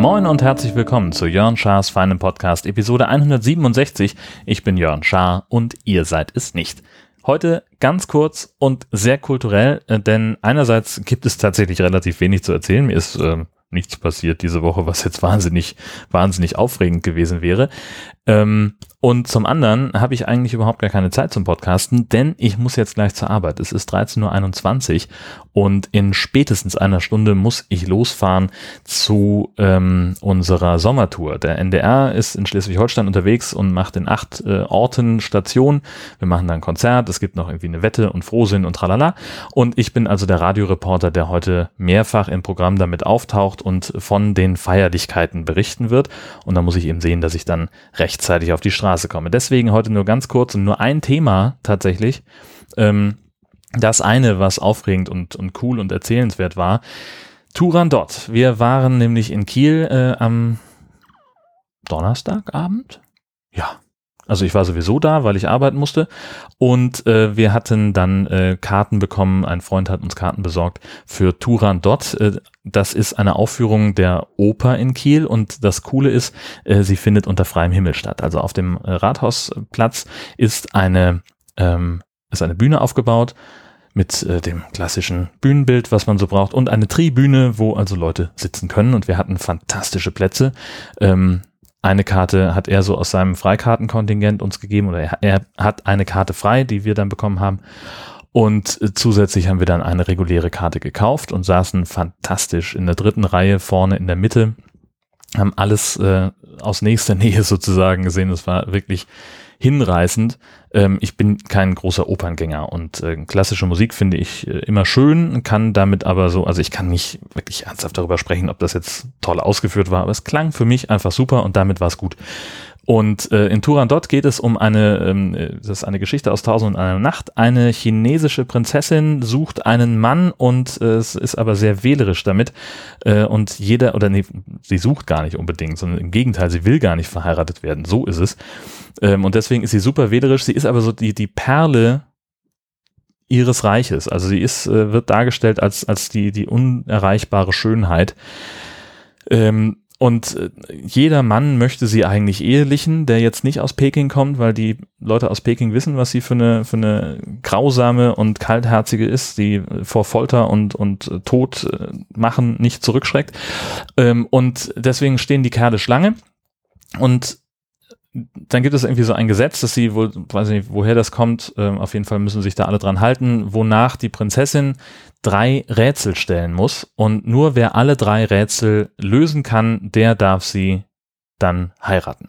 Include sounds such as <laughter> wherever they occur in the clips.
Moin und herzlich willkommen zu Jörn Schars feinem Podcast Episode 167. Ich bin Jörn Schaar und ihr seid es nicht. Heute ganz kurz und sehr kulturell, äh, denn einerseits gibt es tatsächlich relativ wenig zu erzählen. Mir ist äh, nichts passiert diese Woche, was jetzt wahnsinnig, wahnsinnig aufregend gewesen wäre. Ähm, und zum anderen habe ich eigentlich überhaupt gar keine Zeit zum Podcasten, denn ich muss jetzt gleich zur Arbeit. Es ist 13.21 Uhr und in spätestens einer Stunde muss ich losfahren zu ähm, unserer Sommertour. Der NDR ist in Schleswig-Holstein unterwegs und macht in acht äh, Orten Station. Wir machen da ein Konzert, es gibt noch irgendwie eine Wette und Frohsinn und tralala. Und ich bin also der Radioreporter, der heute mehrfach im Programm damit auftaucht und von den Feierlichkeiten berichten wird. Und da muss ich eben sehen, dass ich dann rechtzeitig auf die Straße Straße komme. Deswegen heute nur ganz kurz und nur ein Thema tatsächlich. Ähm, das eine, was aufregend und, und cool und erzählenswert war. Turandot. Wir waren nämlich in Kiel äh, am Donnerstagabend. Also ich war sowieso da, weil ich arbeiten musste. Und äh, wir hatten dann äh, Karten bekommen. Ein Freund hat uns Karten besorgt für Turan Dot. Äh, das ist eine Aufführung der Oper in Kiel. Und das Coole ist, äh, sie findet unter freiem Himmel statt. Also auf dem äh, Rathausplatz ist eine, ähm, ist eine Bühne aufgebaut mit äh, dem klassischen Bühnenbild, was man so braucht, und eine Tribüne, wo also Leute sitzen können. Und wir hatten fantastische Plätze. Ähm, eine Karte hat er so aus seinem Freikartenkontingent uns gegeben oder er, er hat eine Karte frei, die wir dann bekommen haben. Und äh, zusätzlich haben wir dann eine reguläre Karte gekauft und saßen fantastisch in der dritten Reihe vorne in der Mitte, haben alles äh, aus nächster <laughs> Nähe sozusagen gesehen. Es war wirklich hinreißend. Ähm, ich bin kein großer Operngänger und äh, klassische Musik finde ich äh, immer schön, kann damit aber so, also ich kann nicht wirklich ernsthaft darüber sprechen, ob das jetzt toll ausgeführt war, aber es klang für mich einfach super und damit war es gut. Und äh, in Turandot geht es um eine, ähm, das ist eine Geschichte aus Tausend und einer Nacht. Eine chinesische Prinzessin sucht einen Mann und äh, es ist aber sehr wählerisch damit. Äh, und jeder, oder nee, sie sucht gar nicht unbedingt, sondern im Gegenteil, sie will gar nicht verheiratet werden. So ist es. Ähm, und deswegen ist sie super wählerisch. Sie ist aber so die, die Perle ihres Reiches. Also sie ist, äh, wird dargestellt als, als die, die unerreichbare Schönheit. Ähm, und äh, jeder Mann möchte sie eigentlich ehelichen, der jetzt nicht aus Peking kommt, weil die Leute aus Peking wissen, was sie für eine, für eine grausame und kaltherzige ist, die vor Folter und, und Tod äh, machen nicht zurückschreckt. Ähm, und deswegen stehen die Kerle Schlange. Und dann gibt es irgendwie so ein Gesetz, dass sie wohl, weiß nicht, woher das kommt, ähm, auf jeden Fall müssen sich da alle dran halten, wonach die Prinzessin drei Rätsel stellen muss und nur wer alle drei Rätsel lösen kann, der darf sie dann heiraten.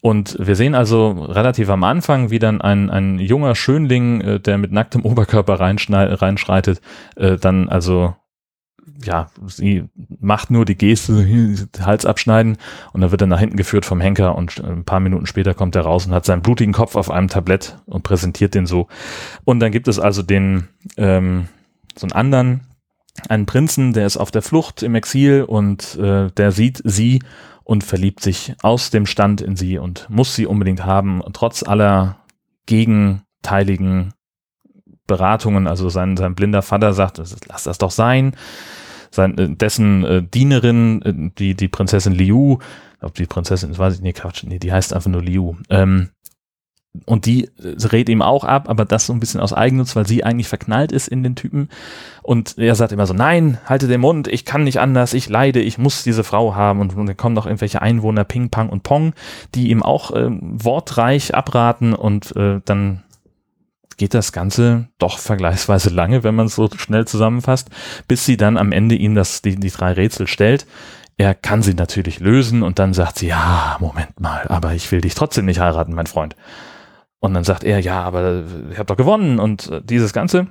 Und wir sehen also relativ am Anfang, wie dann ein, ein junger Schönling, äh, der mit nacktem Oberkörper reinschreitet, äh, dann also ja, sie macht nur die Geste, Hals abschneiden und dann wird er nach hinten geführt vom Henker und ein paar Minuten später kommt er raus und hat seinen blutigen Kopf auf einem Tablett und präsentiert den so. Und dann gibt es also den, ähm, so einen anderen, einen Prinzen, der ist auf der Flucht im Exil und äh, der sieht sie und verliebt sich aus dem Stand in sie und muss sie unbedingt haben, trotz aller gegenteiligen Beratungen. Also sein, sein blinder Vater sagt, lass das doch sein sein, äh, dessen äh, Dienerin, äh, die, die Prinzessin Liu, ob die Prinzessin, das weiß ich nicht, Quatsch, nee, die heißt einfach nur Liu, ähm, und die äh, rät ihm auch ab, aber das so ein bisschen aus Eigennutz, weil sie eigentlich verknallt ist in den Typen. Und er sagt immer so, nein, halte den Mund, ich kann nicht anders, ich leide, ich muss diese Frau haben. Und, und dann kommen noch irgendwelche Einwohner, Ping, Pang und Pong, die ihm auch äh, wortreich abraten und äh, dann geht das Ganze doch vergleichsweise lange, wenn man es so schnell zusammenfasst, bis sie dann am Ende ihm das, die, die drei Rätsel stellt. Er kann sie natürlich lösen und dann sagt sie, ja, Moment mal, aber ich will dich trotzdem nicht heiraten, mein Freund. Und dann sagt er, ja, aber ich habe doch gewonnen und äh, dieses Ganze.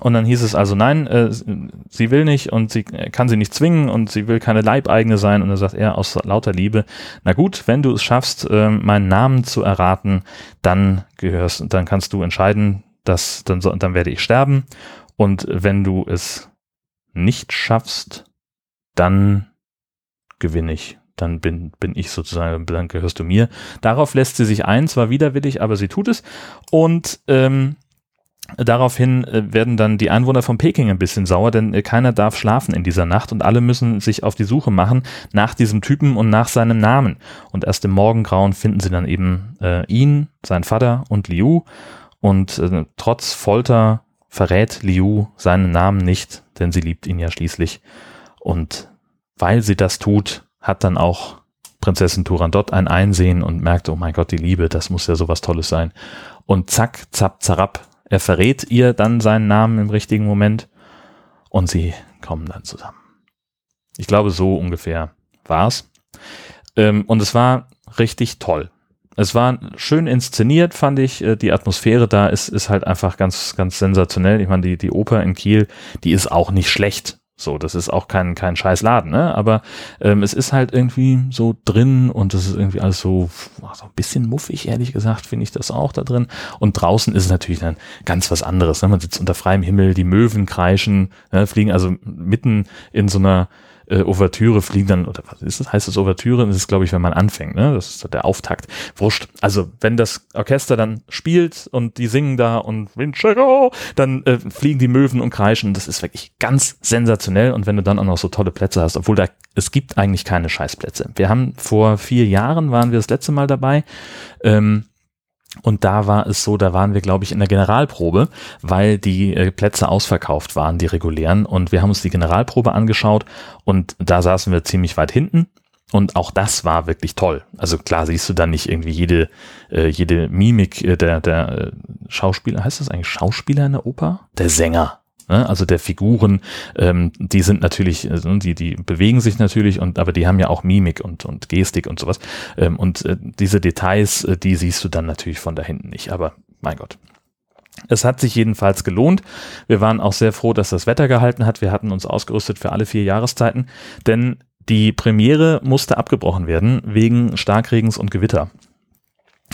Und dann hieß es also, nein, äh, sie will nicht und sie kann sie nicht zwingen und sie will keine Leibeigene sein. Und dann sagt er aus lauter Liebe, na gut, wenn du es schaffst, äh, meinen Namen zu erraten, dann gehörst, dann kannst du entscheiden, dass, dann, dann werde ich sterben. Und wenn du es nicht schaffst, dann gewinne ich dann bin, bin ich sozusagen, dann gehörst du mir. Darauf lässt sie sich ein, zwar widerwillig, aber sie tut es. Und ähm, Daraufhin äh, werden dann die Einwohner von Peking ein bisschen sauer, denn äh, keiner darf schlafen in dieser Nacht und alle müssen sich auf die Suche machen nach diesem Typen und nach seinem Namen. Und erst im Morgengrauen finden sie dann eben äh, ihn, sein Vater und Liu. Und äh, trotz Folter verrät Liu seinen Namen nicht, denn sie liebt ihn ja schließlich. Und weil sie das tut, hat dann auch Prinzessin Turandot ein Einsehen und merkt, oh mein Gott, die Liebe, das muss ja sowas Tolles sein. Und zack, zapp, zarab, er verrät ihr dann seinen Namen im richtigen Moment und sie kommen dann zusammen. Ich glaube, so ungefähr war's. Ähm, und es war richtig toll. Es war schön inszeniert, fand ich. Äh, die Atmosphäre da ist, ist halt einfach ganz, ganz sensationell. Ich meine, die, die Oper in Kiel, die ist auch nicht schlecht. So, das ist auch kein, kein scheiß Laden, ne? Aber ähm, es ist halt irgendwie so drin und das ist irgendwie alles so, so ein bisschen muffig, ehrlich gesagt, finde ich das auch da drin. Und draußen ist es natürlich dann ganz was anderes. Ne? Man sitzt unter freiem Himmel, die Möwen kreischen, ne? fliegen also mitten in so einer äh, Ouvertüre fliegen dann, oder was ist das? Heißt das Ouvertüre? Das ist, glaube ich, wenn man anfängt, ne? Das ist der Auftakt. Wurscht. Also, wenn das Orchester dann spielt und die singen da und Vincero, dann äh, fliegen die Möwen und kreischen. Das ist wirklich ganz sensationell. Und wenn du dann auch noch so tolle Plätze hast, obwohl da, es gibt eigentlich keine Scheißplätze. Wir haben vor vier Jahren waren wir das letzte Mal dabei. Ähm, und da war es so, da waren wir, glaube ich, in der Generalprobe, weil die äh, Plätze ausverkauft waren, die regulären. Und wir haben uns die Generalprobe angeschaut und da saßen wir ziemlich weit hinten. Und auch das war wirklich toll. Also klar siehst du dann nicht irgendwie jede, äh, jede Mimik äh, der, der äh, Schauspieler. Heißt das eigentlich Schauspieler in der Oper? Der Sänger Ne? Also der Figuren, ähm, die sind natürlich, also die, die bewegen sich natürlich und aber die haben ja auch Mimik und, und Gestik und sowas. Ähm, und äh, diese Details, äh, die siehst du dann natürlich von da hinten nicht. Aber mein Gott. Es hat sich jedenfalls gelohnt. Wir waren auch sehr froh, dass das Wetter gehalten hat. Wir hatten uns ausgerüstet für alle vier Jahreszeiten, denn die Premiere musste abgebrochen werden wegen Starkregens und Gewitter.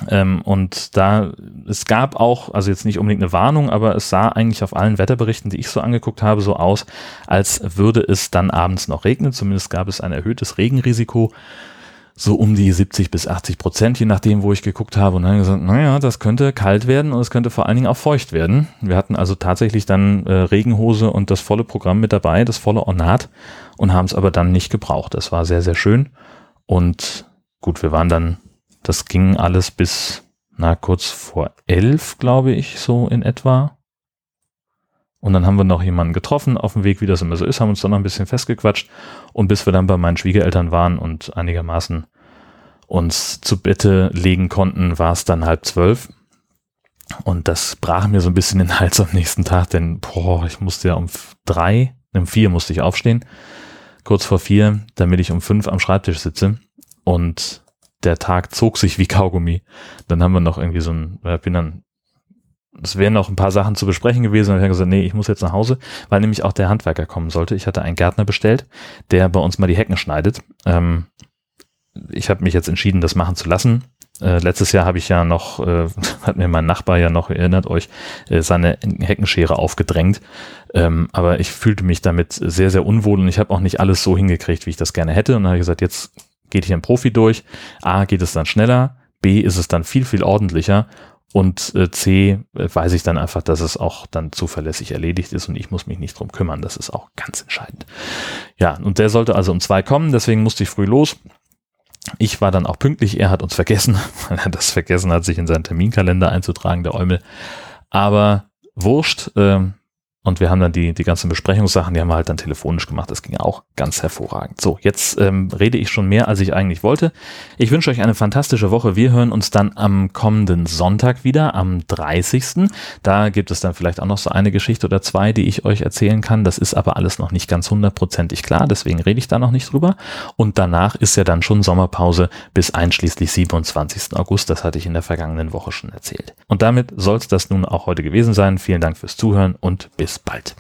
Ähm, und da, es gab auch, also jetzt nicht unbedingt eine Warnung, aber es sah eigentlich auf allen Wetterberichten, die ich so angeguckt habe, so aus, als würde es dann abends noch regnen. Zumindest gab es ein erhöhtes Regenrisiko, so um die 70 bis 80 Prozent, je nachdem, wo ich geguckt habe. Und dann gesagt, naja, das könnte kalt werden und es könnte vor allen Dingen auch feucht werden. Wir hatten also tatsächlich dann äh, Regenhose und das volle Programm mit dabei, das volle Ornat und haben es aber dann nicht gebraucht. Das war sehr, sehr schön. Und gut, wir waren dann das ging alles bis, na, kurz vor elf, glaube ich, so in etwa. Und dann haben wir noch jemanden getroffen auf dem Weg, wie das immer so ist, haben uns dann noch ein bisschen festgequatscht. Und bis wir dann bei meinen Schwiegereltern waren und einigermaßen uns zu Bette legen konnten, war es dann halb zwölf. Und das brach mir so ein bisschen den Hals am nächsten Tag, denn boah, ich musste ja um drei, um vier musste ich aufstehen, kurz vor vier, damit ich um fünf am Schreibtisch sitze. Und der Tag zog sich wie Kaugummi. Dann haben wir noch irgendwie so ein, ich bin dann, es wären noch ein paar Sachen zu besprechen gewesen. Und ich habe gesagt, nee, ich muss jetzt nach Hause, weil nämlich auch der Handwerker kommen sollte. Ich hatte einen Gärtner bestellt, der bei uns mal die Hecken schneidet. Ähm, ich habe mich jetzt entschieden, das machen zu lassen. Äh, letztes Jahr habe ich ja noch, äh, <laughs> hat mir mein Nachbar ja noch, erinnert euch, äh, seine Heckenschere aufgedrängt. Ähm, aber ich fühlte mich damit sehr, sehr unwohl und ich habe auch nicht alles so hingekriegt, wie ich das gerne hätte. Und dann habe ich gesagt, jetzt geht hier ein Profi durch. A, geht es dann schneller. B, ist es dann viel, viel ordentlicher. Und äh, C, äh, weiß ich dann einfach, dass es auch dann zuverlässig erledigt ist und ich muss mich nicht drum kümmern. Das ist auch ganz entscheidend. Ja, und der sollte also um zwei kommen, deswegen musste ich früh los. Ich war dann auch pünktlich, er hat uns vergessen, <laughs> weil er das vergessen hat, sich in seinen Terminkalender einzutragen, der Eumel. Aber wurscht, äh, und wir haben dann die, die ganzen Besprechungssachen, die haben wir halt dann telefonisch gemacht. Das ging auch ganz hervorragend. So, jetzt ähm, rede ich schon mehr, als ich eigentlich wollte. Ich wünsche euch eine fantastische Woche. Wir hören uns dann am kommenden Sonntag wieder, am 30. Da gibt es dann vielleicht auch noch so eine Geschichte oder zwei, die ich euch erzählen kann. Das ist aber alles noch nicht ganz hundertprozentig klar, deswegen rede ich da noch nicht drüber. Und danach ist ja dann schon Sommerpause bis einschließlich 27. August. Das hatte ich in der vergangenen Woche schon erzählt. Und damit soll es das nun auch heute gewesen sein. Vielen Dank fürs Zuhören und bis bald.